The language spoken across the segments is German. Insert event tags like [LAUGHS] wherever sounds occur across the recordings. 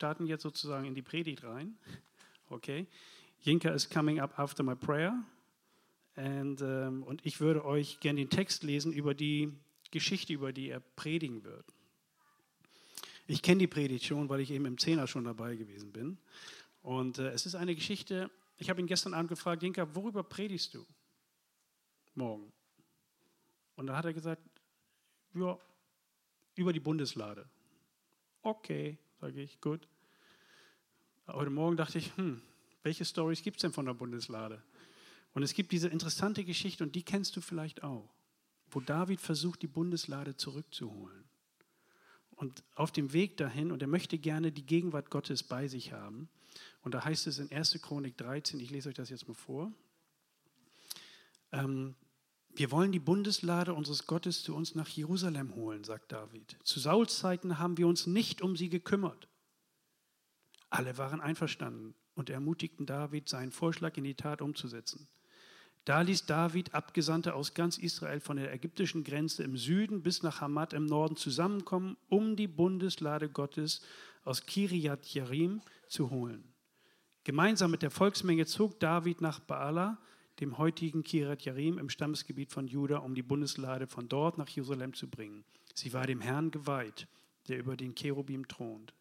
starten jetzt sozusagen in die Predigt rein. Okay. Jinka is coming up after my prayer. And, ähm, und ich würde euch gerne den Text lesen über die Geschichte, über die er predigen wird. Ich kenne die Predigt schon, weil ich eben im Zehner schon dabei gewesen bin. Und äh, es ist eine Geschichte, ich habe ihn gestern Abend gefragt, Jinka, worüber predigst du morgen? Und da hat er gesagt, ja, über die Bundeslade. Okay, sage ich, gut. Heute Morgen dachte ich, hm, welche Stories gibt es denn von der Bundeslade? Und es gibt diese interessante Geschichte, und die kennst du vielleicht auch, wo David versucht, die Bundeslade zurückzuholen. Und auf dem Weg dahin, und er möchte gerne die Gegenwart Gottes bei sich haben. Und da heißt es in 1. Chronik 13, ich lese euch das jetzt mal vor. Ähm, wir wollen die Bundeslade unseres Gottes zu uns nach Jerusalem holen, sagt David. Zu Sauls Zeiten haben wir uns nicht um sie gekümmert. Alle waren einverstanden und ermutigten David, seinen Vorschlag in die Tat umzusetzen. Da ließ David Abgesandte aus ganz Israel von der ägyptischen Grenze im Süden bis nach Hamad im Norden zusammenkommen, um die Bundeslade Gottes aus Kiriat Jerim zu holen. Gemeinsam mit der Volksmenge zog David nach Baala, dem heutigen Kiriat Jerim im Stammesgebiet von Juda, um die Bundeslade von dort nach Jerusalem zu bringen. Sie war dem Herrn geweiht, der über den Cherubim thront.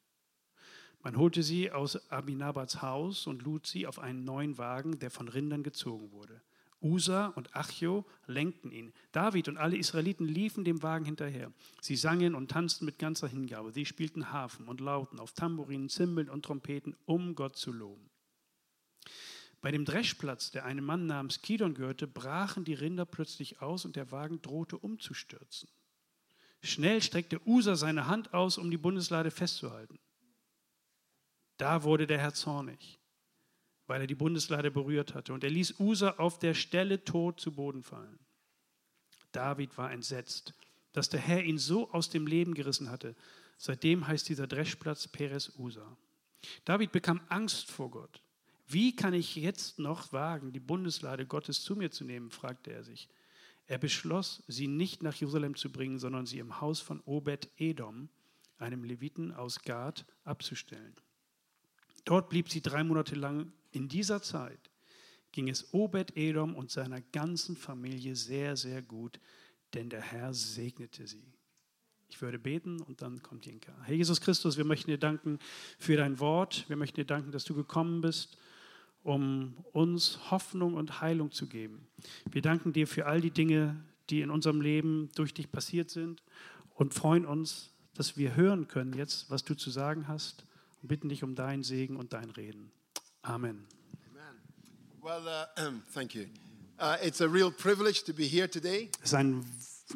Man holte sie aus Abinabats Haus und lud sie auf einen neuen Wagen, der von Rindern gezogen wurde. Usa und Achjo lenkten ihn. David und alle Israeliten liefen dem Wagen hinterher. Sie sangen und tanzten mit ganzer Hingabe. Sie spielten Harfen und Lauten auf Tamburinen, Zimbeln und Trompeten, um Gott zu loben. Bei dem Dreschplatz, der einem Mann namens Kidon gehörte, brachen die Rinder plötzlich aus und der Wagen drohte umzustürzen. Schnell streckte Usa seine Hand aus, um die Bundeslade festzuhalten. Da wurde der Herr zornig, weil er die Bundeslade berührt hatte. Und er ließ Usa auf der Stelle tot zu Boden fallen. David war entsetzt, dass der Herr ihn so aus dem Leben gerissen hatte. Seitdem heißt dieser Dreschplatz Peres Usa. David bekam Angst vor Gott. Wie kann ich jetzt noch wagen, die Bundeslade Gottes zu mir zu nehmen, fragte er sich. Er beschloss, sie nicht nach Jerusalem zu bringen, sondern sie im Haus von Obed Edom, einem Leviten aus Gad, abzustellen. Dort blieb sie drei Monate lang. In dieser Zeit ging es Obed Edom und seiner ganzen Familie sehr, sehr gut, denn der Herr segnete sie. Ich würde beten und dann kommt Jinka. Herr Jesus Christus, wir möchten dir danken für dein Wort. Wir möchten dir danken, dass du gekommen bist, um uns Hoffnung und Heilung zu geben. Wir danken dir für all die Dinge, die in unserem Leben durch dich passiert sind und freuen uns, dass wir hören können jetzt, was du zu sagen hast und bitten dich um deinen Segen und dein Reden. Amen. Amen. Well, uh, [CLEARS THROAT] thank you. Uh, it's a real privilege to be here today. Es ist ein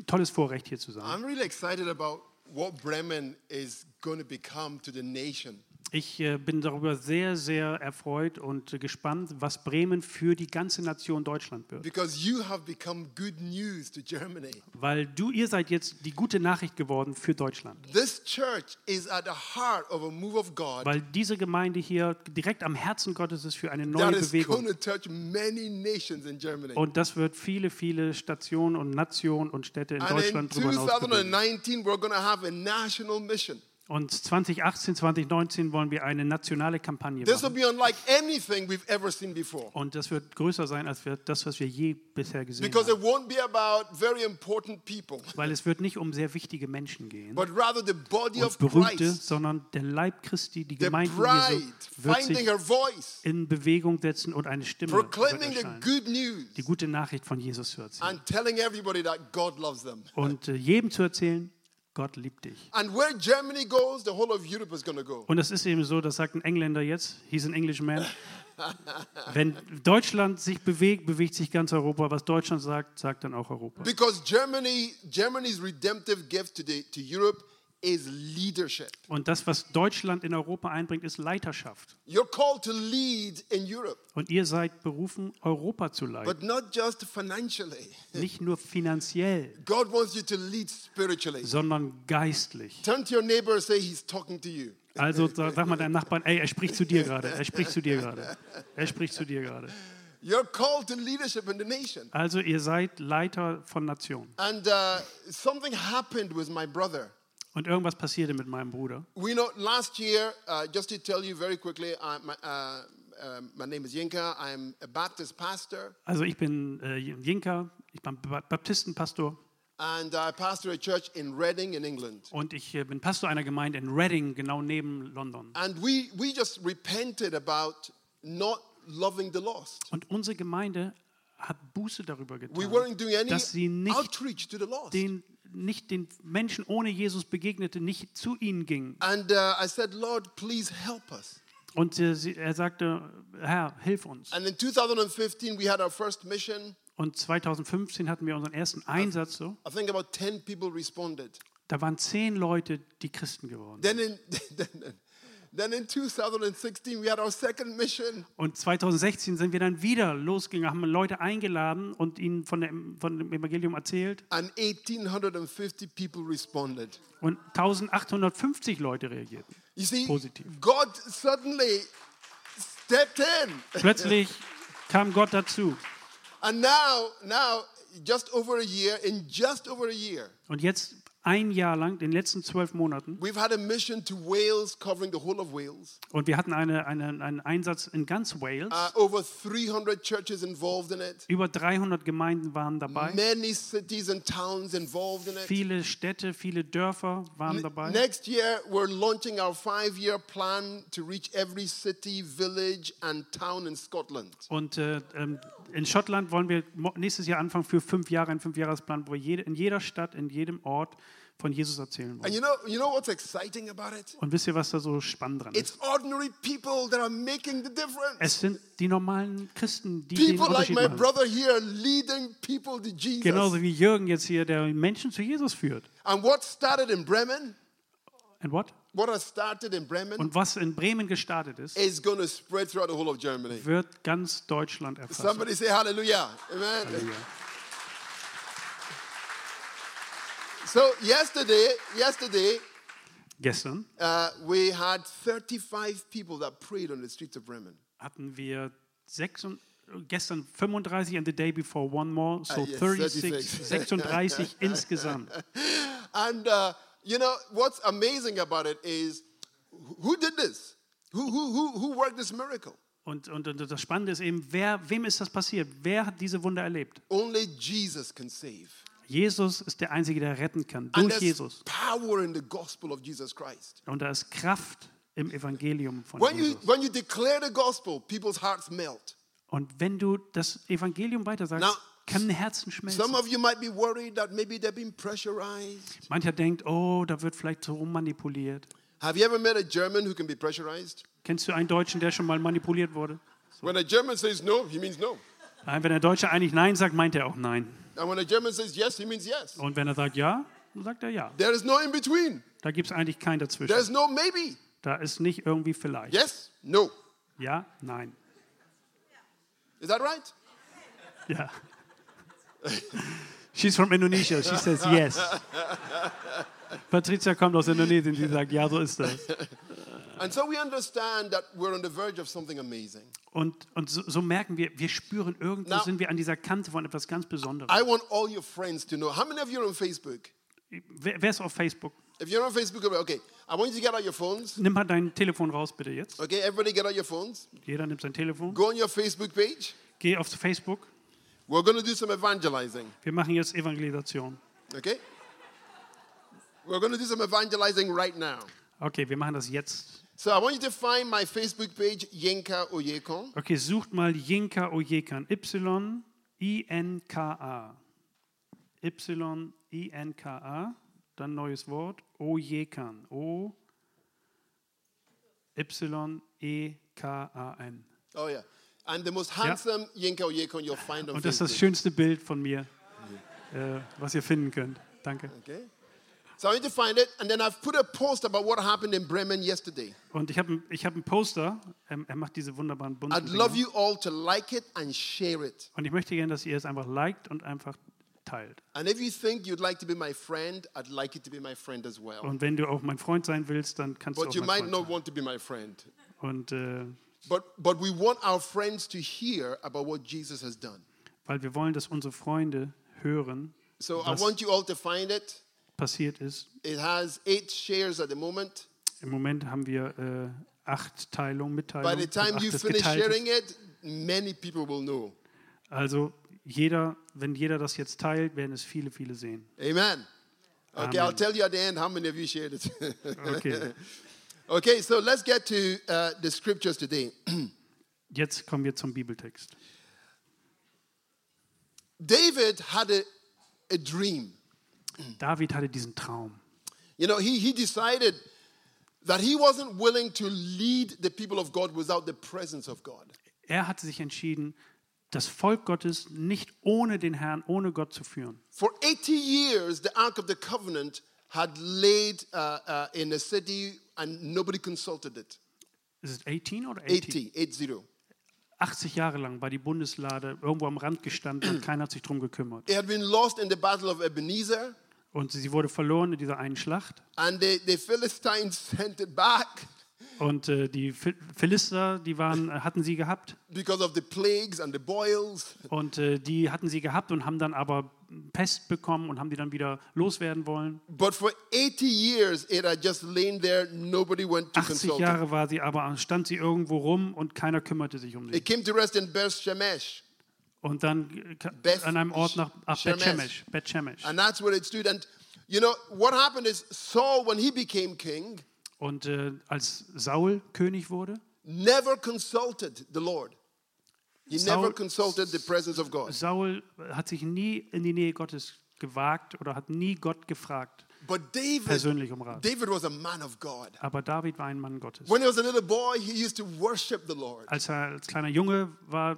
tolles Vorrecht hier zu sein. I'm really excited about what Bremen is going to become to the nation. Ich äh, bin darüber sehr, sehr erfreut und gespannt, was Bremen für die ganze Nation Deutschland wird. Because you have become good news to Germany. Weil du, ihr seid jetzt die gute Nachricht geworden für Deutschland. This church is at the heart of a move of God Weil diese Gemeinde hier direkt am Herzen Gottes ist für eine neue that is going Bewegung. to touch many nations in Germany. Und das wird viele, viele Stationen und Nationen und Städte in And in Deutschland drüber hinaus bewegen. 2019, we're going to have a national mission. Und 2018, 2019 wollen wir eine nationale Kampagne This will machen. be unlike anything we've ever seen before. Und das wird größer sein als wir, das, was wir je bisher gesehen Because haben. it won't be about very important people, Weil es wird nicht um sehr wichtige Menschen gehen but rather the body und of Berühmte, Christ, sondern der Leib Christi, die the Gemeinde bride, Jesu, wird finding sich her voice, in Bewegung setzen und eine Stimme wird proclaiming the erscheinen, good news, die gute Nachricht von Jesus zu erzählen. and telling everybody that God loves them. Und äh, jedem zu erzählen, Gott liebt dich. And where Germany goes, the whole of Europe is going to go. Und es ist eben so, das sagt ein Engländer jetzt, he's an Englishman. Wenn Deutschland sich bewegt, bewegt sich ganz Europa. Was Deutschland sagt, sagt dann auch Europa. Because Germany, Germany's redemptive gift to, the, to Europe is leadership. Und das, was Deutschland in Europa einbringt, ist Leiterschaft. You're called to lead in Europe, Und ihr seid berufen, Europa zu leiten. but not just financially. [LAUGHS] Nicht nur finanziell, God wants you to lead spiritually. sondern geistlich. Turn to your neighbor and say he's talking to you. [LAUGHS] Also sag mal deinem Nachbarn, ey, er spricht zu dir gerade. Er spricht zu dir gerade. Er spricht zu dir gerade. You're called to leadership in the nation. Also ihr seid Leiter von Nationen. And uh, something happened with my brother. Und irgendwas passierte mit meinem Bruder. We know last year, uh, just to tell you very quickly, uh, my, uh, my name is Yinka. I'm a Baptist pastor, Also ich bin äh, Jinka, ich bin Ba- Baptistenpastor and I pastor a church in Reading, in England. und ich äh, bin Pastor einer Gemeinde in Reading, genau neben London. And we, we just repented about not loving the lost. Und unsere Gemeinde hat Buße darüber getan, We weren't doing any dass sie nicht outreach to the lost. den, nicht den Menschen ohne Jesus begegnete, nicht zu ihnen ging. And uh, I said, Lord, please help us. Und äh, sie, er sagte, Herr, hilf uns. And in 2015, we had our first mission. Und 2015 hatten wir unseren ersten Einsatz so. I think about 10 people responded. Da waren zehn Leute, die Christen geworden. Then in, [LAUGHS] then, Und 2016 sind wir dann wieder losgegangen, haben Leute eingeladen und ihnen von, der, von dem Evangelium erzählt. And 1,850 people responded. Und 1850 Leute reagierten. You see, Positiv. God suddenly stepped in. Plötzlich [LAUGHS] kam Gott dazu. And now, now, just over a year, in just over a year, Und jetzt ein Jahr lang, den letzten zwölf Monaten, we've had a mission to Wales, covering the whole of Wales. und wir hatten eine, eine, einen Einsatz in ganz Wales. Uh, over 300 churches involved in it. Über 300 Gemeinden waren dabei. In it. Viele Städte, viele Dörfer waren dabei. Next year, we're launching our five year plan to reach every city, village, and town in Scotland. Und äh, ähm, in Schottland wollen wir nächstes Jahr anfangen für fünf Jahre, einen Fünfjahresplan, wo jede, in jeder Stadt, in jedem Ort von Jesus erzählen And wollen. you know, you know what's exciting about it? Und wisst ihr, was da so spannend dran ist? It's ordinary people that are making the difference. Es sind die normalen Christen, die den People like Unterschied my machen. brother here leading people to Jesus. Genauso wie Jürgen jetzt hier, der Menschen zu Jesus führt. And what started in Bremen, And what? what has started in Bremen, Und was in Bremen gestartet ist, is going to spread throughout the whole of Germany. wird ganz Deutschland erfassen. Somebody say hallelujah. Amen. So yesterday, yesterday, Gestern uh, we had 35 people that prayed on the streets of Bremen. hatten wir sechs und, gestern 35 and the day before one more, so Ah, yes, 36, 36. 36 insgesamt. And uh, you know what's amazing about it is who did this? Who, who, who, who worked this miracle? Und, und, und das Spannende ist eben, wer, wem ist das passiert? Wer hat diese Wunder erlebt? Only Jesus can save. Jesus ist der Einzige, der retten kann, durch Jesus. power in the gospel of Jesus Christ. Und da ist Kraft im Evangelium von When you, Jesus. when you declare the gospel, people's hearts melt. Und wenn du das Evangelium weitersagst, Now, kann Herzen schmelzen. Some of you might be worried that maybe they're being pressurized. Mancher denkt, oh, da wird vielleicht so rummanipuliert. Have you ever met a German who can be pressurized? Kennst du einen Deutschen, der schon mal manipuliert wurde? When a German says no, he means no. Wenn der Deutsche eigentlich Nein sagt, meint er auch Nein. And when a German says yes, he means yes. Und wenn er sagt Ja, dann sagt er Ja. There is no in between. Da gibt es eigentlich kein Dazwischen. There's no maybe. Da ist nicht irgendwie vielleicht. Yes, no. Ja, nein. Is that right? Ja. [LAUGHS] She's from Indonesia. She says yes. [LAUGHS] Patricia kommt aus Indonesien. Sie sagt, ja, so ist das. And so we understand that we're on the verge of something amazing. Und, und so, so merken wir, wir spüren, irgendwo Now- sind wir an dieser Kante von etwas ganz Besonderem. I want all your friends to know. How many of you are on Facebook? Wer, wer ist auf Facebook? If you're on Facebook, okay, I want you to get out your phones. Nimm mal dein Telefon raus, bitte jetzt. Okay, everybody get out your phones. Jeder nimmt sein Telefon. Go on your Facebook page. Geh auf Facebook. We're going to do some evangelizing. Wir machen jetzt Evangelisation. Okay? We're going to do some evangelizing right now. Okay, wir machen das jetzt. So I want you to find my Facebook page, Yenka Oyekon. Okay, sucht mal Yinka Oyekan. Y-I-N-K-A. Y-I-N-K-A. Dann neues Wort. Oyekan. O. Y-E-K-A-N. Oh, yeah. And the most handsome Yenka Oyekon you'll find on Und das ist das schönste Bild von mir, äh, was ihr finden könnt. Danke. Okay? So I need to find it. And then I've put a post about what happened in Bremen yesterday. Und ich habe ich hab einen Poster. Ähm, er macht diese wunderbaren bunten I'd love Dinger. you all to like it and share it. Und ich möchte gerne, dass ihr es einfach liked und einfach teilt. And if you think you'd like to be my friend, I'd like you to be my friend as well. Und wenn du auch mein Freund sein willst, dann kannst But du you auch might mein not Freund sein. want to be my friend. Und äh, But, but we want our friends to hear about what Jesus has done. weil wir wollen, dass unsere Freunde hören. So I Was- want you all to find it. Passiert ist. It has eight shares at the moment. Im Moment haben wir äh, acht Teilungen, By Mitteilungen. the time you finish sharing it, many people will know. Also jeder, wenn jeder das jetzt teilt, werden es viele, viele sehen. Amen. Okay, Amen. I'll tell you at the end how many of you shared it. Okay, [LAUGHS] okay, so let's get to uh, the scriptures today. [CLEARS THROAT] jetzt kommen wir zum Bibeltext. David had a, a dream. David hatte diesen Traum. You know, he, he decided that he wasn't willing to lead the people of God without the presence of God. Er hatte sich entschieden, das Volk Gottes nicht ohne den Herrn, ohne Gott zu führen. For 80 years, the Ark of the Covenant had laid uh, uh, in a city and nobody consulted it. Ist es 18 oder 80? 80, 80. 80 Jahre lang war die Bundeslade irgendwo am Rand gestanden und [CLEARS THROAT] keiner hat sich drum gekümmert. It had been lost in the Battle of Ebenezer, Und sie wurde verloren in dieser einen Schlacht. and the, the Philistines sent it back Und äh, die Phil- Philister, die waren, äh, hatten sie gehabt. because of the plagues and the boils. Und äh, die hatten sie gehabt und haben dann aber Pest bekommen und haben die dann wieder loswerden wollen. But for 80 years, it had just lain there. Nobody went to 80 consult it. Jahre war sie aber, stand sie irgendwo rum und keiner kümmerte sich um sie. It came to rest in Beth Shemesh, Und dann Beth an einem Ort nach ach. Bet Shemesh. Bet Shemesh. and that's where it stood. And you know what happened is Saul, when he became king, Und äh, als Saul König wurde, never consulted the Lord. He Saul- never consulted the presence of God. Saul hat sich nie in die Nähe Gottes gewagt oder hat nie Gott gefragt, But David, persönlich um Rat. David was a man of God. Aber David war ein Mann Gottes. When he was a little boy, he used to worship the Lord, Als er als kleiner Junge war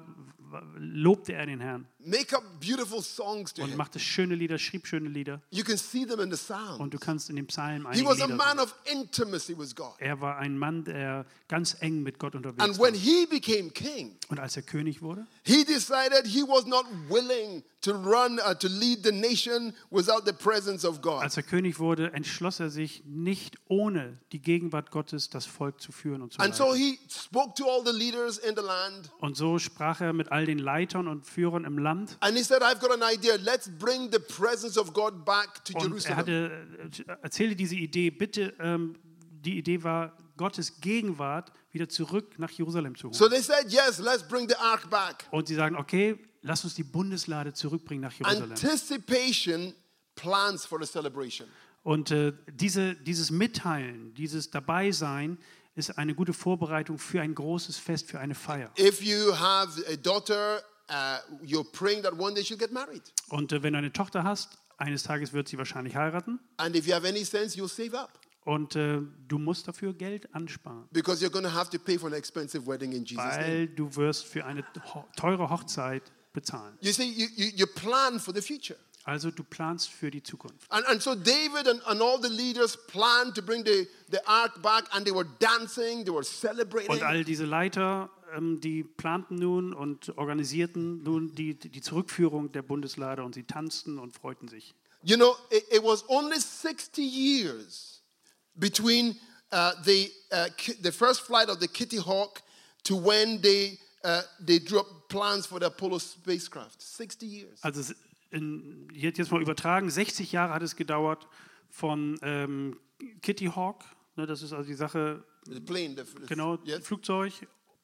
lobte er den Herrn make up beautiful songs to und machte schöne Lieder, schrieb schöne Lieder. You can see them in the sound. Und du kannst in dem Psalm He einige was a Lieder man sehen. of intimacy with God. Er war ein Mann, der ganz eng mit Gott unterwegs And war. when he became king, Und als er König wurde, he decided he was not willing to run, uh, to lead the nation without the presence of God. als er König wurde, entschloss er sich nicht ohne die Gegenwart Gottes das Volk zu führen und zu And so leiten. he spoke to all the leaders in the land. Und so sprach er mit all den Leitern und Führern im Land. And he said, I've got an idea. Let's bring the presence of God back to Und er Jerusalem. hatte, äh, erzählte diese Idee, bitte, ähm, die Idee war, Gottes Gegenwart wieder zurück nach Jerusalem zu holen. So they said, Yes, let's bring the ark back. Und sie sagen, okay, lass uns die Bundeslade zurückbringen nach Jerusalem. Anticipation plans for the celebration. Und äh, diese, dieses Mitteilen, dieses Dabeisein ist eine gute Vorbereitung für ein großes Fest, für eine Feier. If you have a daughter, uh, you're praying that one day she'll get married. Und äh, wenn du eine Tochter hast, eines Tages wird sie wahrscheinlich heiraten And if you have any sense, you'll save up und äh, du musst dafür Geld ansparen, because you're going to have to pay for an expensive wedding in Jesus' name. weil du wirst für eine ho teure Hochzeit bezahlen. You see, you, you, you plan for the future. Also du planst für die Zukunft. And, and so David and, and all the leaders planned to bring the, the ark back, and they were dancing, they were celebrating. Und all diese Leiter, ähm, die planten nun und organisierten nun die, die Zurückführung der Bundeslade und sie tanzten und freuten sich. You know, it, it was only 60 years between uh, the, uh, the first flight of the Kitty Hawk to when they, uh, they drew up plans for the Apollo spacecraft. 60 years. Also in, jetzt jetzt mal übertragen, 60 Jahre hat es gedauert von ähm, Kitty Hawk, ne, das ist also die Sache, The plane, the, the, genau, yes. Flugzeug,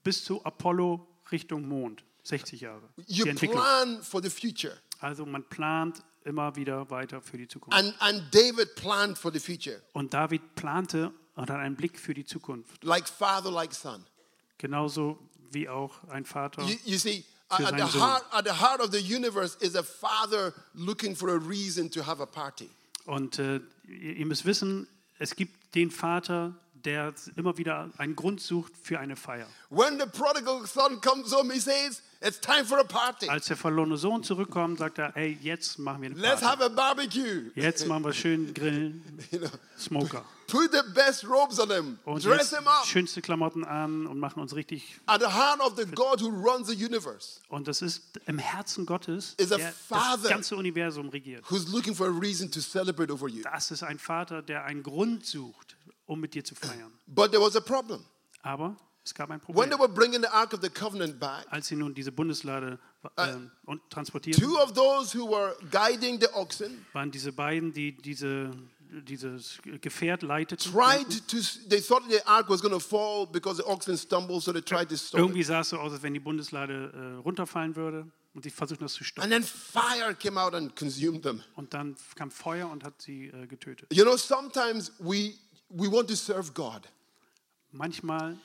bis zu Apollo Richtung Mond. 60 Jahre. You die Entwicklung. plan for the future. Also man plant immer wieder weiter für die Zukunft. And, and David planned for the future, Und David plante und hat einen Blick für die Zukunft. like father, like son. Genauso wie auch ein Vater. You, you see, at the, Sohn. heart, at the heart of the universe is a father looking for a reason to have a party. Und äh, ihr müsst wissen, es gibt den Vater, der immer wieder einen Grund sucht für eine Feier. When the prodigal son comes home, he says, It's time for a party. Als der verlorene Sohn zurückkommt, sagt er, hey, jetzt machen wir eine Let's Party. have a barbecue. Jetzt machen wir schön Grillen, [LAUGHS] You know, Smoker. put the best robes on him, Und dress him up. schönste Klamotten an und machen uns richtig. At the heart of the God who runs the universe, Und das ist im Herzen Gottes, Is der das ganze Universum regiert. who's looking for a reason to celebrate over you. Das ist ein Vater, der einen Grund sucht, um mit dir zu feiern. But there was a problem. Aber Es gab ein When Problem. they were bringing the Ark of the Covenant back, Als sie nun diese Bundeslade äh, und transportierten, two of those who were guiding the oxen waren diese beiden, die diese, dieses Gefährt leiteten. tried to, they thought the ark was going to fall because the oxen stumbled, so they tried to stop it. Irgendwie sah es so aus, als wenn die Bundeslade äh, runterfallen würde und sie versuchten das zu stoppen. And then fire came out and consumed them. Und dann kam Feuer und hat sie äh, getötet. You know, sometimes we, we want to serve God. Manchmal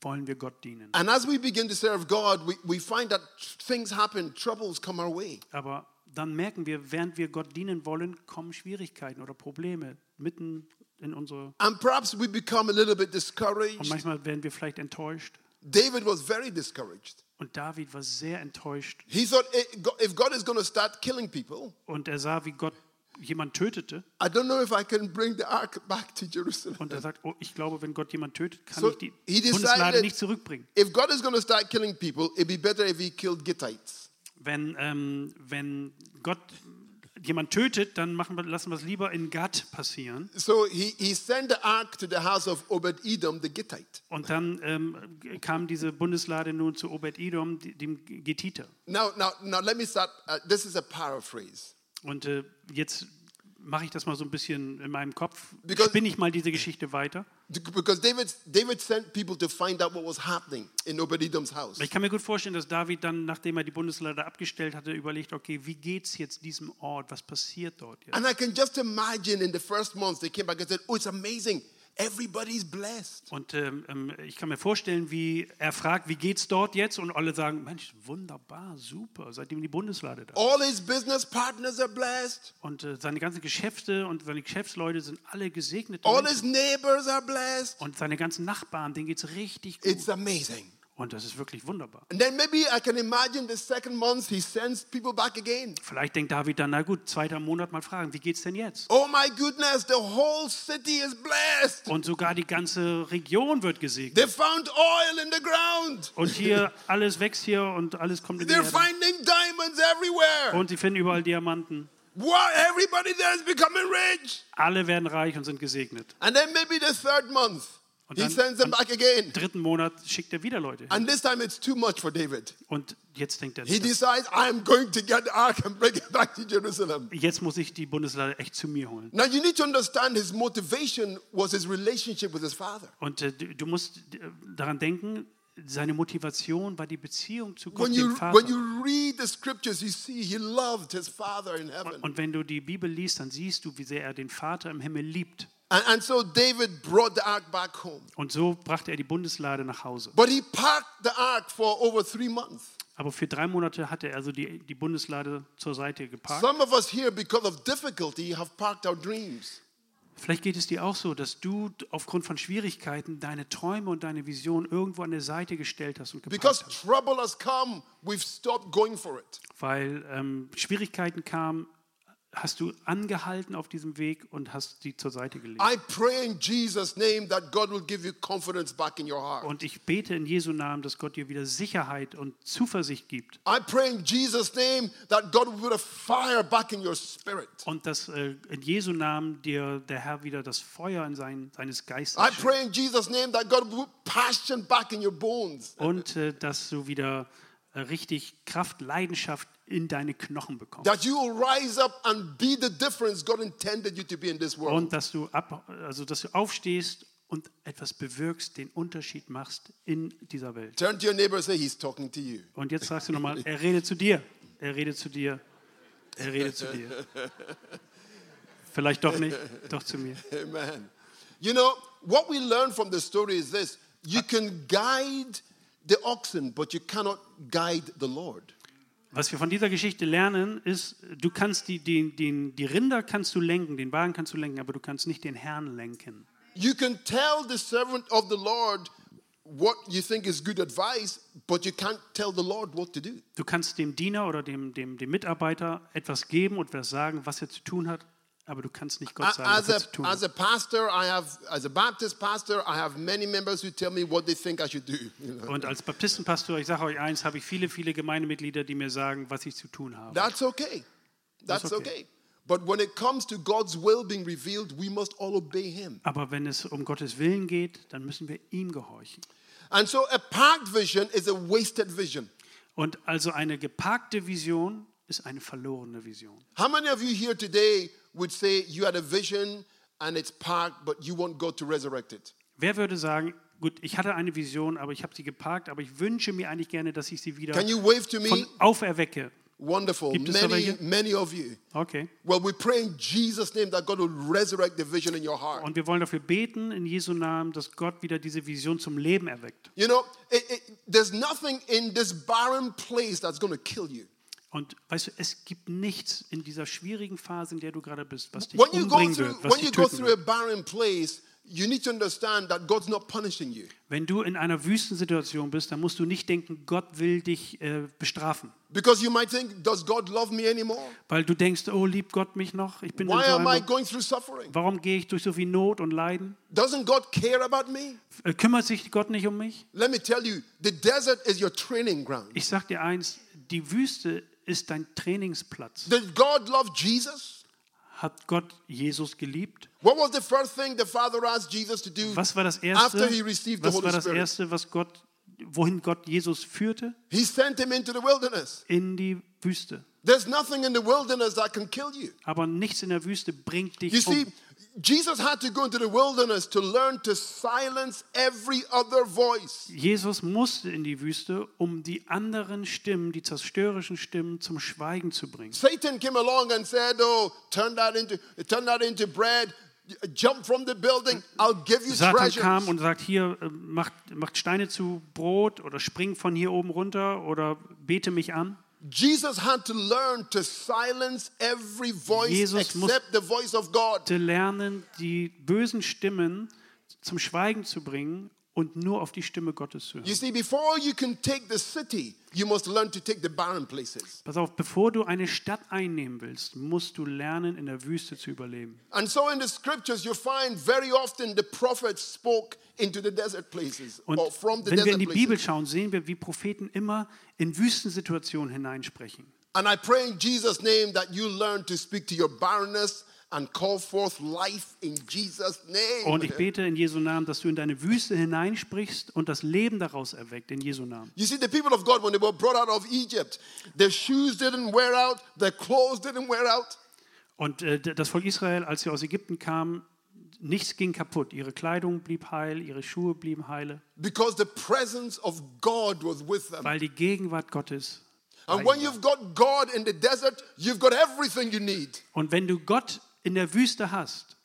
wollen wir Gott dienen. And as we begin to serve God, we, we find that things happen, troubles come our way. Aber dann merken wir, während wir Gott dienen wollen, kommen Schwierigkeiten oder Probleme mitten in unsere. And perhaps we become a little bit Und discouraged. manchmal werden wir vielleicht enttäuscht. David was very discouraged. Und David war sehr enttäuscht. He thought "Eh, if God is going to start killing people, Und er sah, wie Gott jemand tötete. Und er sagt, oh, ich glaube, wenn Gott jemand tötet, kann So ich die Bundeslade nicht zurückbringen. If God is going to start killing people, it'd be better if he killed Gittites. Wenn, ähm, wenn Gott jemand tötet, dann wir, lassen wir es lieber in Gad passieren. So he, he sent the ark to the house of Obed Edom, the Gittite. Und dann ähm, kam diese Bundeslade nun zu Obed-Edom, die- dem Gethiter. Now, now, now let me start. Uh, this is a paraphrase. Und äh, jetzt mache ich das mal so ein bisschen in meinem Kopf. Because- Spinne ich mal diese Geschichte weiter. Because David, David sent people to find out what was happening in house. Ich kann mir gut vorstellen, dass David dann, nachdem er die Bundeslade abgestellt hatte, überlegt, okay, wie geht es jetzt diesem Ort? Was passiert dort jetzt? And I can just imagine in the first months they came back and said, Oh, it's amazing. Everybody's blessed. Und ähm, ähm, ich kann mir vorstellen, wie er fragt, wie geht's dort jetzt? Und alle sagen, Mensch, wunderbar, super, seitdem die Bundeslade da. ist. All his business partners are blessed. Und äh, seine ganzen Geschäfte und seine Geschäftsleute sind alle gesegnet. All his neighbors are blessed. Und seine ganzen Nachbarn, denen geht's richtig gut. It's amazing. Und das ist wirklich wunderbar. And then maybe I can imagine the second month he sends people back again. Vielleicht denkt David dann, na gut, zweiter Monat mal fragen, wie geht's denn jetzt? Oh my goodness, the whole city is blessed. Und sogar die ganze Region wird gesegnet. They found oil in the ground. Und hier, alles wächst hier und alles kommt in die They're Erde. finding diamonds everywhere. Und sie finden überall Diamanten. Wow, everybody there is becoming rich. Alle werden reich und sind gesegnet. And then maybe the third month, Und he dann- sends them und- back again. Im dritten Monat schickt er wieder Leute. And this time it's too much for David. Und jetzt denkt er, He decides, I'm going to get the ark and bring it back to Jerusalem. jetzt muss ich die Bundeslade echt zu mir holen. Now you need to understand his motivation was his relationship with his father. Und äh, du musst äh, daran denken, seine Motivation war die Beziehung zu Gott, When dem you, Vater. when you read the scriptures, you see he loved his father in heaven. Und wenn du die Bibel liest, dann siehst du, wie sehr er den Vater im Himmel liebt. And, and so David brought the ark back home. Und so brachte er die Bundeslade nach Hause. But he parked the ark for over three months. Aber für drei Monate hatte er also die, die Bundeslade zur Seite geparkt. Some of us here, because of difficulty, have parked our dreams. Vielleicht geht es dir auch so, dass du aufgrund von Schwierigkeiten deine Träume und deine Vision irgendwo an der Seite gestellt hast und geparkt Because hast. trouble has come, we've stopped going for it. Weil ähm, Schwierigkeiten kamen, hast du angehalten auf diesem Weg und hast die zur Seite gelegt. I pray in Jesus' name that God will give you confidence back in your heart. Und ich bete in Jesu Namen, dass Gott dir wieder Sicherheit und Zuversicht gibt. I pray in Jesus' name that God will put a fire back in your spirit. Und dass äh, in Jesu Namen dir der Herr wieder das Feuer in sein, seines Geistes I schenkt. pray in Jesus' name that God will put passion back in your bones. Und äh, dass du wieder richtig Kraft, Leidenschaft in deine Knochen bekommst. That you will rise up and be the difference God intended you to be in this world. Und dass du, ab, also dass du aufstehst und etwas bewirkst, den Unterschied machst in dieser Welt. Turn to your neighbor and say, He's talking to you. Und jetzt sagst du nochmal, [LAUGHS] er redet zu dir. Er redet zu dir. Er redet zu dir. [LAUGHS] Vielleicht doch nicht, doch zu mir. Amen. You know, what we learn from the story is this you can guide the oxen, but you cannot guide the Lord. Was wir von dieser Geschichte lernen, ist, du kannst die, die, die, die Rinder kannst du lenken, den Wagen kannst du lenken, aber du kannst nicht den Herrn lenken. You can tell the servant of the Lord what you think is good advice, but you can't tell the Lord what to do. Du kannst dem Diener oder dem, dem, dem Mitarbeiter etwas geben und etwas sagen, was er zu tun hat, aber du kannst nicht Gott sagen, As was er zu tun as hat. a pastor, I have, as a Baptist pastor, I have many members who tell me what they think I should do. [LAUGHS] Und als Baptistenpastor, ich sage euch eins, habe ich viele, viele Gemeindemitglieder, die mir sagen, was ich zu tun habe. That's okay. That's, That's okay. okay. But when it comes to God's will being revealed, we must all obey Him. Aber wenn es um Gottes Willen geht, dann müssen wir ihm gehorchen. And so a parked vision is a wasted vision. Und also eine geparkte Vision ist eine verlorene Vision. How many of you here today would say you had a vision and it's parked, but you want God to resurrect it? Wer würde sagen, gut, ich hatte eine Vision, aber ich habe sie geparkt, aber ich wünsche mir eigentlich gerne, dass ich sie wieder Can you wave to me? von auferwecke? Wonderful. Many, many of you. Okay. Well, we pray in Jesus' name that God will resurrect the vision in your heart. Und wir wollen dafür beten in Jesu Namen, dass Gott wieder diese Vision zum Leben erweckt. You know, it, it, there's nothing in this barren place that's going to kill you. Und weißt du, es gibt nichts in dieser schwierigen Phase, in der du gerade bist, was dich When umbringen through, wird, was dich töten wird. place, Wenn du in einer Wüstensituation bist, dann musst du nicht denken, Gott will dich äh, bestrafen. because you might think, does God love me anymore? Weil du denkst, oh, liebt Gott mich noch? Ich bin in Why so am I going through suffering? warum gehe ich durch so viel Not und Leiden? Doesn't God care about me? Äh, Kümmert sich Gott nicht um mich? Let me tell you, the desert is your training ground. Ich sag dir eins, die Wüste ist dein Trainingsplatz. Did God love Jesus? Hat Gott Jesus geliebt? What was the first thing the Father asked Jesus to do Was war das after erste? he received the Was Holy war das Spirit? erste, was Gott, wohin Gott Jesus führte? He sent him into the wilderness. In die Wüste. There's nothing in the wilderness that can kill you. Aber nichts in der Wüste bringt dich You see, um. Jesus had to go into the wilderness to learn to silence every other voice. Jesus musste in die Wüste, um die anderen Stimmen, die zerstörerischen Stimmen zum Schweigen zu bringen. Satan came along and said, "Oh, turn that into turn that into bread. Jump from the building. I'll give you Satan treasures." kam und sagt, hier, äh, macht, macht Steine zu Brot oder spring von hier oben runter oder bete mich an. Jesus had to learn to silence every voice Jesus except the voice of God. Lernen, die bösen Stimmen zum Schweigen zu bringen und nur auf die Stimme Gottes hören. You see, before you can take the city, you must learn to take the barren places. Pass auf, bevor du eine Stadt einnehmen willst, musst du lernen, in der Wüste zu überleben. And so in the scriptures, you find very often the prophets spoke into the desert places Und or from the wenn wir in die Bibel schauen, sehen wir, wie Propheten immer in Wüstensituationen hineinsprechen. And I pray in Jesus' name that you learn to speak to your barrenness and call forth life in Jesus' name. Und ich bete in Jesu Namen, dass du in deine Wüste hineinsprichst und das Leben daraus erweckt, in Jesu Namen. You see, the people of God, when they were brought out of Egypt, their shoes didn't wear out, their clothes didn't wear out. Und äh, das Volk Israel, als sie aus Ägypten kamen, nichts ging kaputt. Ihre Kleidung blieb heil, ihre Schuhe blieben heile, Because the presence of God was with them. weil die Gegenwart Gottes. And when you've got God in the desert, you've got everything you need. Und wenn du Gott in der Wüste hast,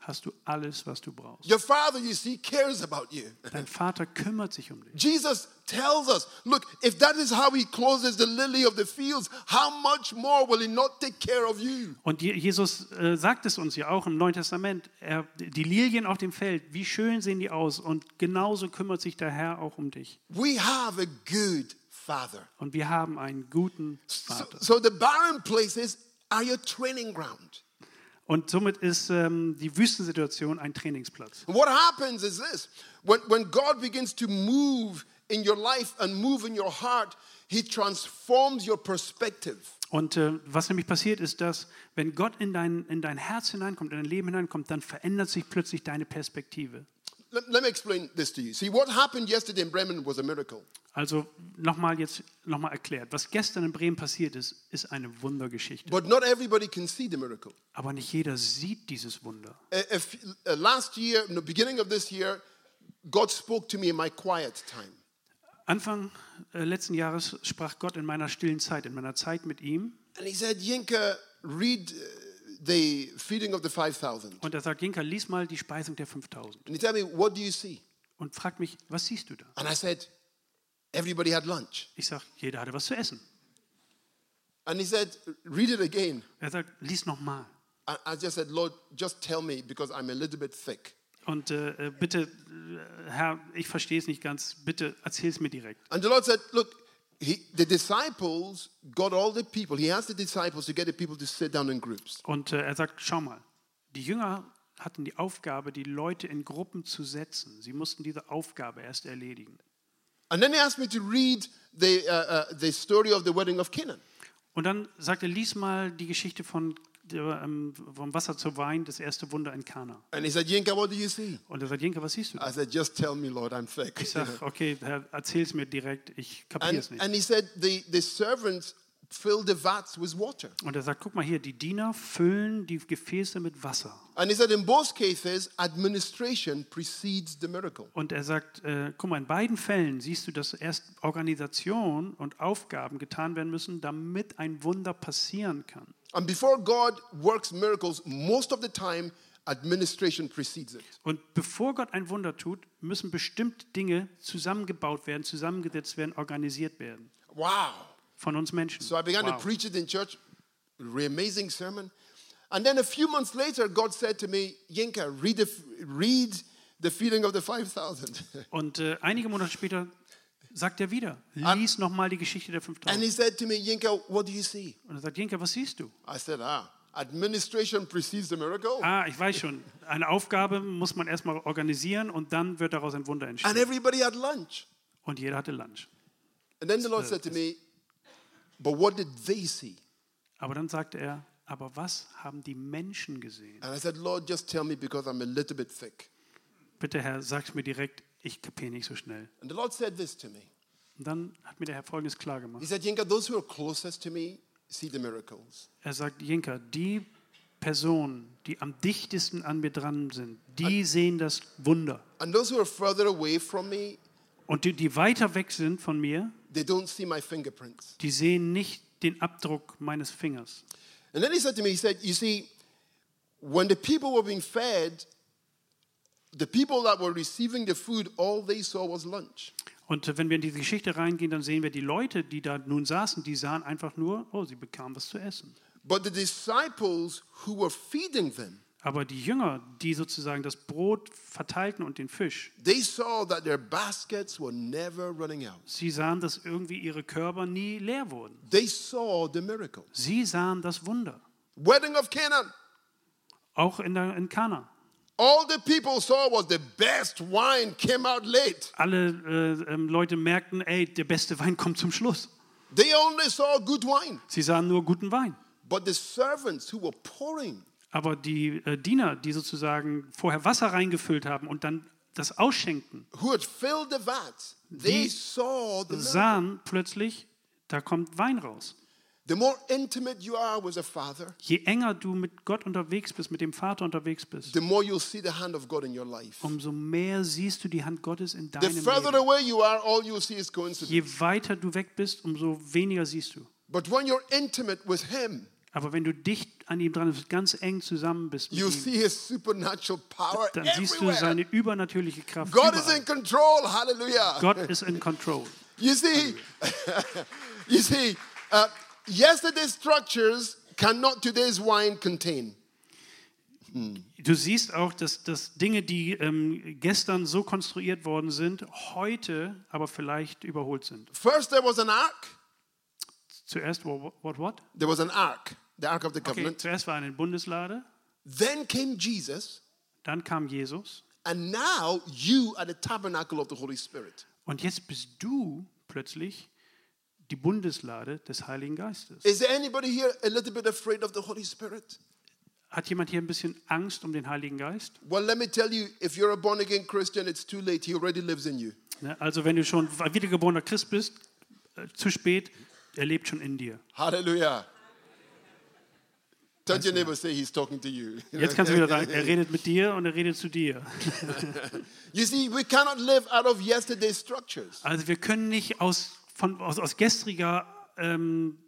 hast du alles, was du brauchst. Your Father, you see, cares about you. [LAUGHS] Dein Vater kümmert sich um dich. Jesus tells us, look, if that is how he clothes the lily of the fields, how much more will he not take care of you? Und Je- Jesus äh, sagt es uns ja auch im Neuen Testament. Er, die Lilien auf dem Feld, wie schön sehen die aus. Und genauso kümmert sich der Herr auch um dich. We have a good Father. Und wir haben einen guten So, Vater. so the barren places are your training ground. Und somit ist ähm, die Wüstensituation ein Trainingsplatz. And what happens is this when, when God begins to move in your life and move in your heart, he transforms your perspective. Und äh, was nämlich passiert ist, dass wenn Gott in dein, in dein Herz hineinkommt, in dein Leben hineinkommt, dann verändert sich plötzlich deine Perspektive. Let, let me explain this to you. See, what happened yesterday in Bremen was a miracle. Also nochmal jetzt nochmal erklärt, was gestern in Bremen passiert ist, ist eine Wundergeschichte. But not everybody can see the miracle. Aber nicht jeder sieht dieses Wunder. If, uh, last year, in the beginning of this year, God spoke to me in my quiet time. Anfang äh, letzten Jahres sprach Gott in meiner stillen Zeit, in meiner Zeit mit ihm. And he said, Yinka, read uh, the feeding of the 5,000. Und er sagt, Jinka, lies mal die Speisung der 5000. And he told me, what do you see? Und fragt mich, was siehst du da? And I said, everybody had lunch. Ich sage, jeder hatte was zu essen. And he said, read it again. Er sagt, lies nochmal. I, I just said, Lord, just tell me because I'm a little bit thick. Und äh, äh, bitte, äh, Herr, ich verstehe es nicht ganz, bitte erzähl es mir direkt. And the Lord said, look, he, the disciples got all the people. He asked the disciples to get the people to sit down in groups. Und äh, er sagt, schau mal, die Jünger hatten die Aufgabe, die Leute in Gruppen zu setzen. Sie mussten diese Aufgabe erst erledigen. And then he asked me to read the, uh, uh, the story of the wedding of Canaan. Und dann sagt er, lies mal die Geschichte von vom Wasser zu Wein, das erste Wunder in Kana. And he said, Yinka, what do you see? Und er sagt, Jenke, was siehst du? da?" I said, just tell me, Lord, I'm thick. Ich sage, [LAUGHS] okay, Herr, erzähl's mir direkt, ich kapiere And, es nicht. and he said, the, the servants filled the vats with water. Und er sagt, guck mal hier, die Diener füllen die Gefäße mit Wasser. And he said, in both cases, administration precedes the miracle. Und er sagt, äh, guck mal, in beiden Fällen siehst du, dass erst Organisation und Aufgaben getan werden müssen, damit ein Wunder passieren kann. And before God works miracles, most of the time, administration precedes it. Und bevor Gott ein Wunder tut, müssen bestimmte Dinge zusammengebaut werden, zusammengesetzt werden, organisiert werden. Wow. Von uns Menschen. So I began to Wow. preach it in church. Really amazing sermon. And then a few months later, God said to me, Yinka, read the, read the feeding of the 5,000. [LAUGHS] Und äh, einige Monate später sagt er wieder, lies nochmal die Geschichte der and 5000. he said to me, Yinka, what do you see? Und er sagt, Jenke, was siehst du? I said, ah, administration precedes the miracle. Ah, ich weiß schon, eine Aufgabe muss man erstmal organisieren und dann wird daraus ein Wunder And entstehen. everybody had lunch. Und jeder hatte Lunch. And then the Lord said to me, but what did they see? Aber dann sagte er, aber was haben die Menschen gesehen? And I said, Lord, just tell me because I'm a little bit thick. Bitte Herr, sag's mir direkt, ich kapiere nicht so schnell. And the Lord said this to me. Und dann hat mir der Herr Folgendes klar He gemacht. said, Yinka, those who are closest to me see the miracles. Er sagt, Jinka, die Personen, die am dichtesten an mir dran sind, die sehen das Wunder. And those who are further away from me, Und die, die weiter weg sind von mir, they don't see my fingerprints. die sehen nicht den Abdruck meines Fingers. And then he said to me, he said, You see, when the people were being fed, the people that were receiving the food, all they saw was lunch. Und wenn wir in diese Geschichte reingehen, dann sehen wir die Leute, die da nun saßen, die sahen einfach nur, oh, sie bekamen was zu essen. But the disciples who were feeding them, Aber die Jünger, die sozusagen das Brot verteilten und den Fisch, they saw that their baskets were never running out. sie sahen, dass irgendwie ihre Körper nie leer wurden. They saw the miracle. Sie sahen das Wunder. Wedding of Canaan. Auch in, der, in Kana. All the people saw was the best wine came out late. Alle äh, ähm, Leute merkten, ey, der beste Wein kommt zum Schluss. They only saw good wine. Sie sahen nur guten Wein. But the servants who were pouring, Aber die äh, Diener, die sozusagen vorher Wasser reingefüllt haben und dann das ausschenkten, who had filled the vats, they Die saw the sahen plötzlich, da kommt Wein raus. The more intimate you are with a father, Je enger du mit Gott unterwegs bist, mit dem Vater unterwegs bist, the more you'll see the hand of God in your life. umso mehr siehst du die Hand Gottes in The deinem further Leben. away you are, all you'll see is coincidence. Je weiter du weg bist, umso weniger siehst du. But when you're intimate with Him, Aber wenn du dicht an ihm dran bist, ganz eng zusammen bist mit you ihm, see His supernatural power dann siehst du seine übernatürliche Kraft. God is überall. in control. Hallelujah. Gott ist in Control. You see, [LAUGHS] you see, uh, yesterday's structures cannot today's wine contain. Du siehst auch, dass, dass Dinge, die ähm, gestern so konstruiert worden sind, heute aber vielleicht überholt sind. First, there was an ark. Zuerst, what, what, what? There was an ark, the ark of the Okay, covenant. zuerst war eine Bundeslade, Then came Jesus, dann kam Jesus and now you are the tabernacle of the Holy Spirit. und jetzt bist du plötzlich die Bundeslade des Heiligen Geistes. Is there anybody here a little bit afraid of the Holy Spirit? Hat jemand hier ein bisschen Angst um den Heiligen Geist? Well, let me tell you, if you're a born again Christian, it's too late. He already lives in you. Ne, Also wenn du schon wiedergeborener Christ bist, äh, zu spät, er lebt schon in dir. Hallelujah. Touch your neighbor, say he's talking to you. Jetzt kannst du wieder sagen, er [LAUGHS] redet mit dir und er redet zu dir. You see, we cannot live out of yesterday's structures. Also wir können nicht aus, von, aus, aus gestriger ähm,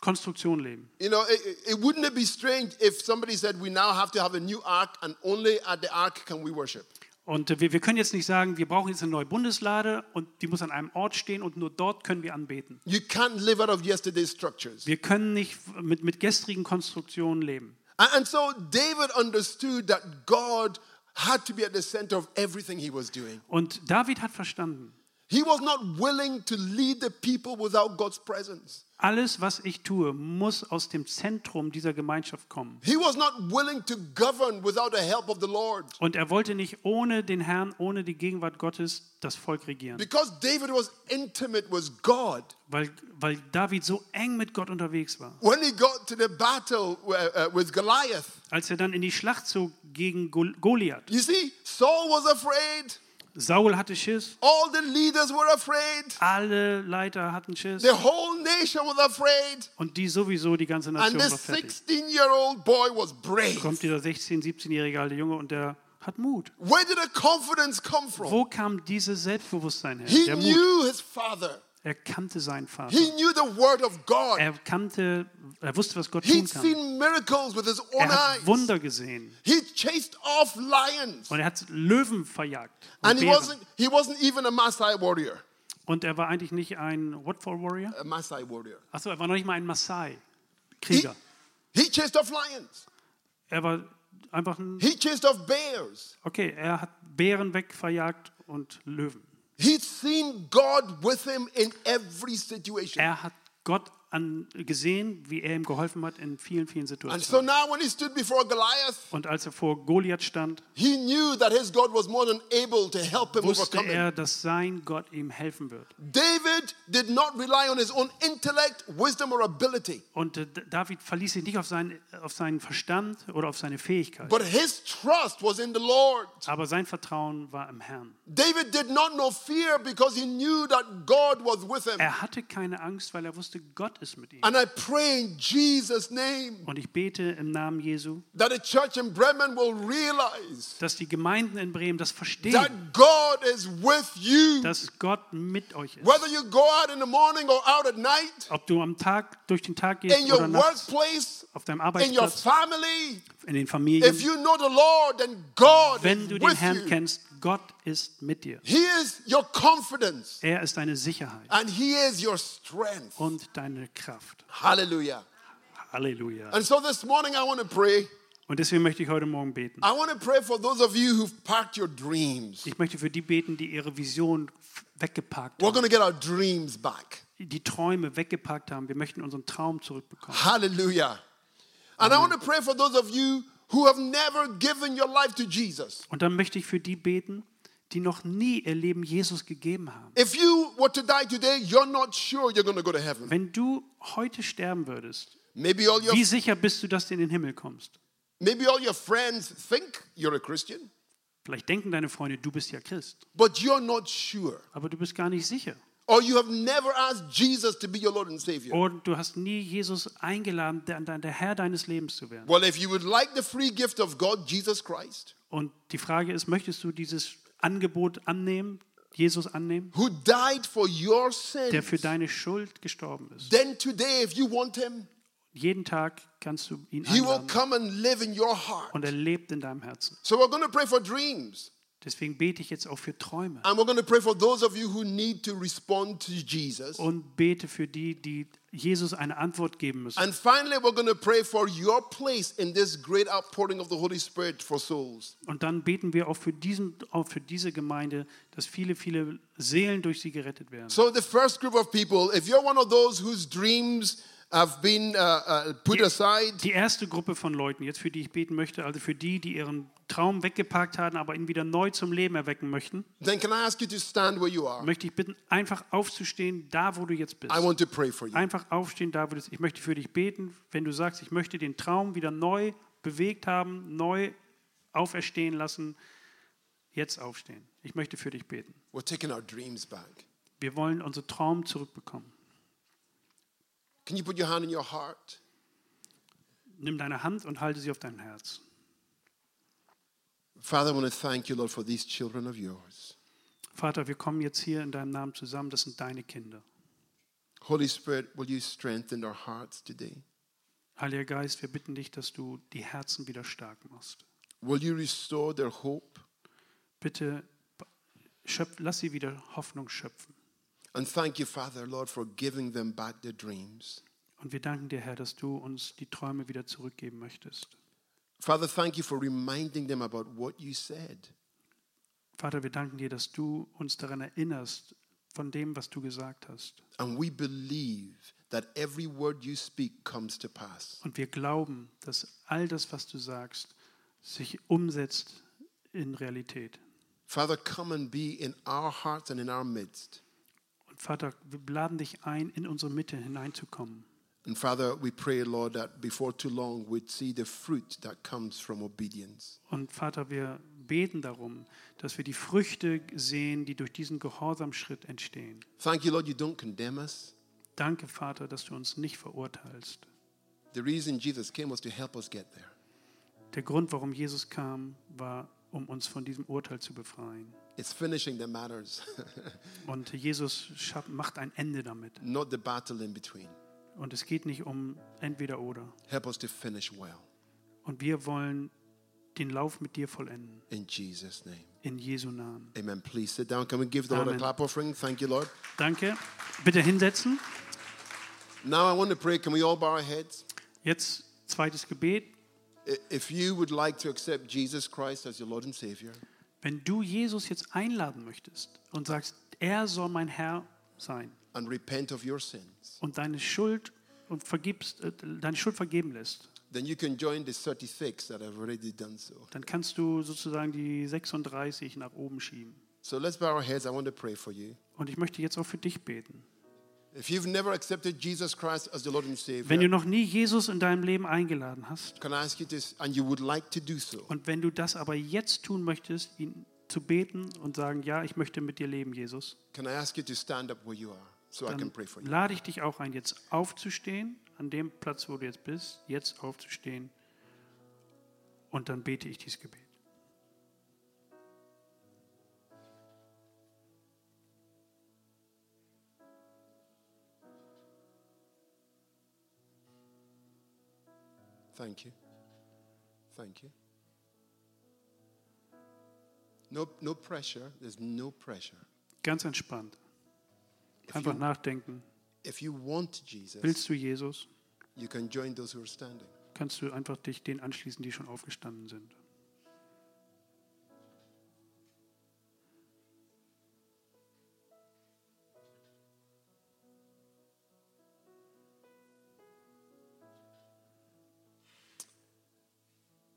Konstruktion leben. You know, it, it- wouldn't it be strange if somebody said we now have to have a new ark and only at the ark can we worship? Und äh, wir, wir können jetzt nicht sagen, wir brauchen jetzt eine neue Bundeslade und die muss an einem Ort stehen und nur dort können wir anbeten. You can't live out of yesterday's structures. Wir können nicht mit, mit gestrigen Konstruktionen leben. And, and so David understood that God had to be at the center of everything he was doing. Und David hat verstanden, He was not willing to lead the people without God's presence. Alles, was ich tue, muss aus dem Zentrum dieser Gemeinschaft kommen. He was not willing to govern without the help of the Lord. Und er wollte nicht ohne den Herrn, ohne die Gegenwart Gottes das Volk regieren. Because David was intimate with God. Weil, weil David so eng mit Gott unterwegs war. When he got to the battle uh, uh, with Goliath, Als er dann in die Schlacht zog gegen Gol- Goliath. you see, Saul was afraid. Saul hatte Schiss. All the leaders were afraid. Alle Leiter hatten Schiss. The whole nation was afraid. Und die sowieso, die ganze And Nation this war fertig. 16 year old boy was brave. Kommt dieser 16-, 17-jährige alte Junge und der hat Mut. Where did the confidence come from? Wo kam dieses Selbstbewusstsein her? He knew his father. Er kannte seinen Vater. He knew the word of God. Er kannte, er wusste, was Gott tun He'd kann. seen miracles with his own Er hat eyes. Wunder gesehen. He chased off lions. Und er hat Löwen verjagt. Und, And he Bären. wasn't, he wasn't even a Maasai warrior. und er war eigentlich nicht ein What for Warrior? A Maasai warrior. Achso, er war noch nicht mal ein He, Maasai-Krieger. he chased off lions. Er war einfach ein. He chased off bears. Okay, er hat Bären wegverjagt und Löwen. He'd seen God with him in every situation. Er hat Gott an, gesehen, wie er ihm geholfen hat in vielen, vielen And so Situationen. now when he stood before Goliath, Und als er vor Goliath stand, wusste er, dass sein Gott ihm helfen wird. David did not rely on his own intellect, wisdom, or ability, Und äh, David verließ sich nicht auf seinen, auf seinen Verstand oder auf seine Fähigkeit, but his trust was in the Lord. aber sein Vertrauen war im Herrn. David did not know fear because he knew that God was with him. Er hatte keine Angst, weil er wusste, Gott ist mit ihm. And I pray in Jesus' name Und ich bete im Namen Jesu, that the church in Bremen will realize dass die Gemeinden in Bremen das that verstehen, God is with you. dass Gott mit euch ist. Whether you go out in the morning or out at night, Ob du am Tag durch den Tag gehst in your oder nachts, workplace, auf deinem in your Arbeitsplatz, family, in den if Familien, you know the Lord, then God wenn du den Herrn you. kennst, Gott ist mit dir. He is your confidence Er ist deine Sicherheit and He is your strength. und deine Kraft. Hallelujah. Halleluja. And so this morning I want to pray. Und deswegen möchte ich heute Morgen beten. I want to pray for those of you who've packed your dreams. Ich möchte für die beten, die ihre Vision weggeparkt We're haben, going to get our dreams back. die Träume weggeparkt haben. Wir möchten unseren Traum zurückbekommen. Hallelujah. And I want to pray for those of you who have never given your life to Jesus. Und dann möchte ich für die beten, die noch nie ihr Leben Jesus gegeben haben. If you were to die today, you're not sure you're going to go to heaven. Wenn du heute sterben würdest, Maybe all your wie sicher bist du, dass du in den Himmel kommst? maybe all your friends think you're a Christian, Vielleicht denken deine Freunde, du bist ja Christ, but you're not sure. aber du bist gar nicht sicher. Or you have never asked Jesus to be your Lord and Savior. Und du hast nie Jesus eingeladen, der, der Herr deines Lebens zu werden. Well, if you would like the free gift of God, Jesus Christ, Und die Frage ist, möchtest du dieses Angebot annehmen, Jesus annehmen, who died for your der für sins, deine Schuld gestorben ist? then today, if you want him, Jeden Tag kannst du ihn he will einladen come and live in your heart. und er lebt in deinem Herzen. So we're going to pray for dreams. Deswegen bete ich jetzt auch für Träume und bete für die, die Jesus eine Antwort geben müssen. And finally, we're going to pray for your place in this great outpouring of the Holy Spirit for souls. Und dann beten wir auch für, diesen, auch für diese Gemeinde, dass viele, viele Seelen durch sie gerettet werden. So, the first group of people, if you're one of those whose dreams have been uh, uh, put aside, Die erste Gruppe von Leuten, jetzt für die ich beten möchte, also für die, die ihren Traum weggeparkt haben, aber ihn wieder neu zum Leben erwecken möchten, then can I ask you to stand where you are? möchte ich bitten, einfach aufzustehen, da wo du jetzt bist. I want to pray for you. Einfach aufstehen, da wo du bist. Ich möchte für dich beten, wenn du sagst, ich möchte den Traum wieder neu bewegt haben, neu auferstehen lassen, jetzt aufstehen. Ich möchte für dich beten. We're taking our dreams back. Wir wollen unseren Traum zurückbekommen. Can you put your hand in your heart? Nimm deine Hand und halte sie auf dein Herz. Father, I want to thank you, Lord, for these children of yours. Vater, wir kommen jetzt hier in deinem Namen zusammen. Das sind deine Kinder. Holy Spirit, will you strengthen our hearts today? Heiliger Geist, wir bitten dich, dass du die Herzen wieder stark machst. Will you restore their hope? Bitte schöpf, lass sie wieder Hoffnung schöpfen. And thank you, Father, Lord, for giving them back their dreams. Und wir danken dir, Herr, dass du uns die Träume wieder zurückgeben möchtest. Father, thank you for reminding them about what you said. Vater, wir danken dir, dass du uns daran erinnerst, von dem, was du gesagt hast. And we believe that every word you speak comes to pass. Und wir glauben, dass all das, was du sagst, sich umsetzt in Realität. Father, come and be in our hearts and in our midst. Und Vater, wir laden dich ein, in unsere Mitte hineinzukommen. And Father, we pray, Lord, that before too long we'd see the fruit that comes from obedience. Und Vater, wir beten darum, dass wir die Früchte sehen, die durch diesen Gehorsamschritt entstehen. Thank you, Lord, you don't condemn us. Danke, Vater, dass du uns nicht verurteilst. The reason Jesus came was to help us get there. Der Grund, warum Jesus kam, war, um uns von diesem Urteil zu befreien. It's finishing that matters, [LAUGHS] Und Jesus macht ein Ende damit. not the battle in between. Und es geht nicht um entweder oder. Help us to finish well. Und wir wollen den Lauf mit dir vollenden. In Jesus' name. In Jesu Namen. Amen. Please sit down. Can we give the Lord a Amen. clap offering? Thank you, Lord. Danke. Bitte hinsetzen. Now I want to pray. Can we all bow our heads? Jetzt zweites Gebet. If you would like to accept Jesus Christ as your Lord and Savior, Wenn du Jesus jetzt einladen möchtest und sagst, er soll mein Herr sein and repent of your sins, und deine Schuld und vergibst, äh, deine Schuld vergeben lässt, then you can join the 36 that have already done so. dann kannst du sozusagen die 36 nach oben schieben. So let's bow our heads. I want to pray for you. Und ich möchte jetzt auch für dich beten. If you've never accepted Jesus Christ as your Lord and Wenn du Savior, noch nie Jesus in deinem Leben eingeladen hast can I ask you this, and you would like to do so, und wenn du das aber jetzt tun möchtest, ihn zu beten und sagen, ja, ich möchte mit dir leben, Jesus, can I ask you to stand up where you are so I can dann pray for you? lade ich dich auch ein, jetzt aufzustehen, an dem Platz, wo du jetzt bist, jetzt aufzustehen und dann bete ich dieses Gebet. Thank you. Thank you. No, no pressure. There's no pressure. Ganz entspannt. Einfach nachdenken. Willst du Jesus, kannst du einfach dich denen anschließen, die schon aufgestanden sind.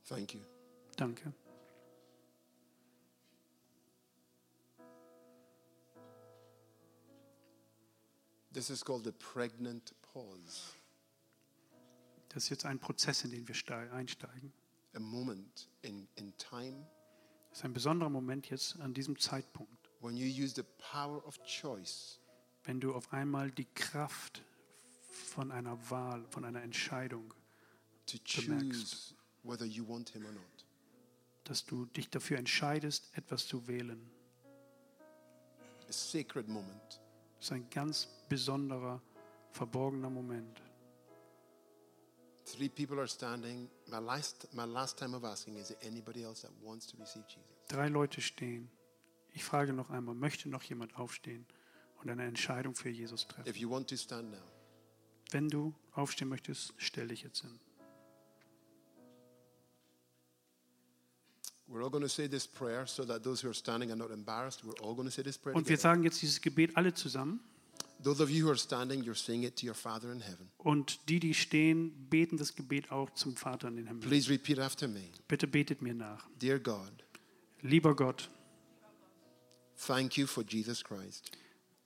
Thank you. Danke. This is called the pregnant pause, Das ist jetzt ein Prozess, in den wir stei- einsteigen. a moment in, in time Das ist ein besonderer Moment jetzt an diesem Zeitpunkt, when you use the power of choice wenn du auf einmal die Kraft von einer Wahl, von einer Entscheidung, to Bemerkst. whether you want Him or not. dass du dich dafür entscheidest, etwas zu wählen. A sacred moment. Das ist ein ganz besonderer, verborgener Moment. Three people are standing. My last, my last time of asking is there anybody else that wants to receive Jesus? Drei Leute stehen. Ich frage noch einmal, möchte noch jemand aufstehen und eine Entscheidung für Jesus treffen? If you want to stand now, Wenn du aufstehen möchtest, stell dich jetzt hin. Und wir sagen jetzt dieses Gebet alle zusammen. Und die, die stehen, beten das Gebet auch zum Vater in den Himmel. Please repeat after me. Bitte betet mir nach. Dear God, Lieber Gott, thank you for Jesus Christ.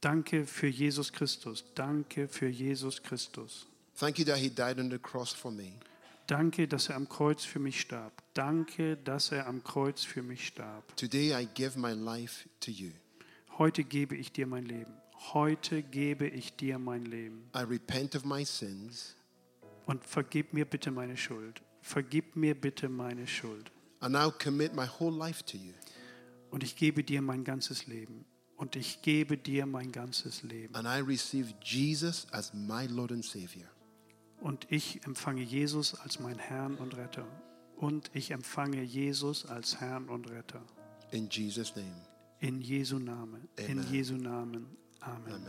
danke für Jesus Christus. Danke für Jesus Christus. Thank you that He died on the cross for me. Danke, dass er am Kreuz für mich starb. Danke, dass er am Kreuz für mich starb. Today I give my life to you. Heute gebe ich dir mein Leben. Heute gebe ich dir mein Leben. I repent of my sins Und vergib mir bitte meine Schuld. Vergib mir bitte meine Schuld. and now commit my whole life to you. Und ich gebe dir mein ganzes Leben. Und ich gebe dir mein ganzes Leben. And I receive Jesus as my Lord and Savior. Und ich empfange Jesus als mein Herrn und Retter. Und ich empfange Jesus als Herrn und Retter. In Jesus' name. In Jesu Namen. In Amen. Jesu Namen. Amen.